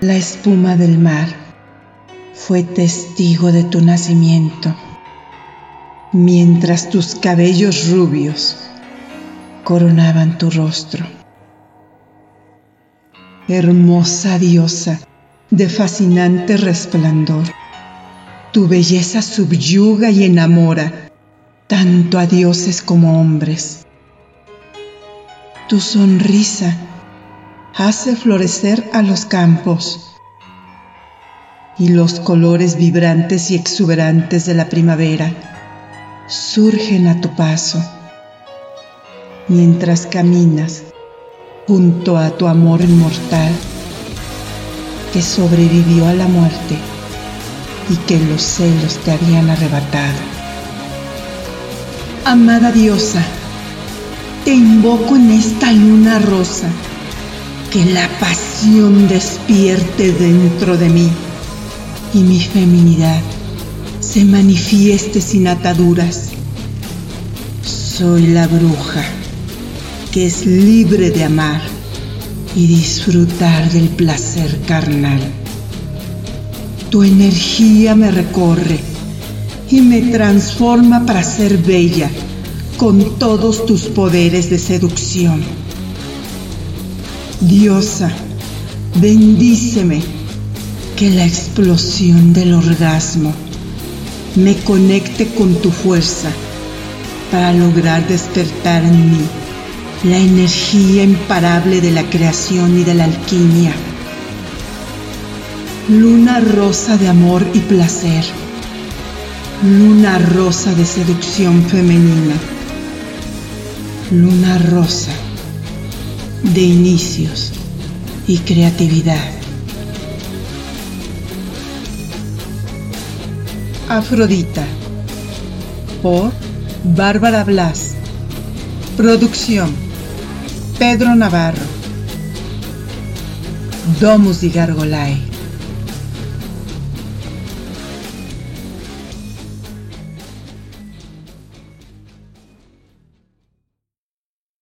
La espuma del mar fue testigo de tu nacimiento, mientras tus cabellos rubios coronaban tu rostro. Hermosa diosa de fascinante resplandor, tu belleza subyuga y enamora tanto a dioses como hombres. Tu sonrisa hace florecer a los campos y los colores vibrantes y exuberantes de la primavera surgen a tu paso mientras caminas junto a tu amor inmortal que sobrevivió a la muerte y que los celos te habían arrebatado. Amada diosa, te invoco en esta luna rosa, que la pasión despierte dentro de mí y mi feminidad se manifieste sin ataduras. Soy la bruja que es libre de amar y disfrutar del placer carnal. Tu energía me recorre y me transforma para ser bella con todos tus poderes de seducción. Diosa, bendíceme que la explosión del orgasmo me conecte con tu fuerza para lograr despertar en mí la energía imparable de la creación y de la alquimia. Luna rosa de amor y placer. Luna rosa de seducción femenina. Luna rosa de inicios y creatividad. Afrodita por Bárbara Blas. Producción Pedro Navarro. Domus di Gargolai.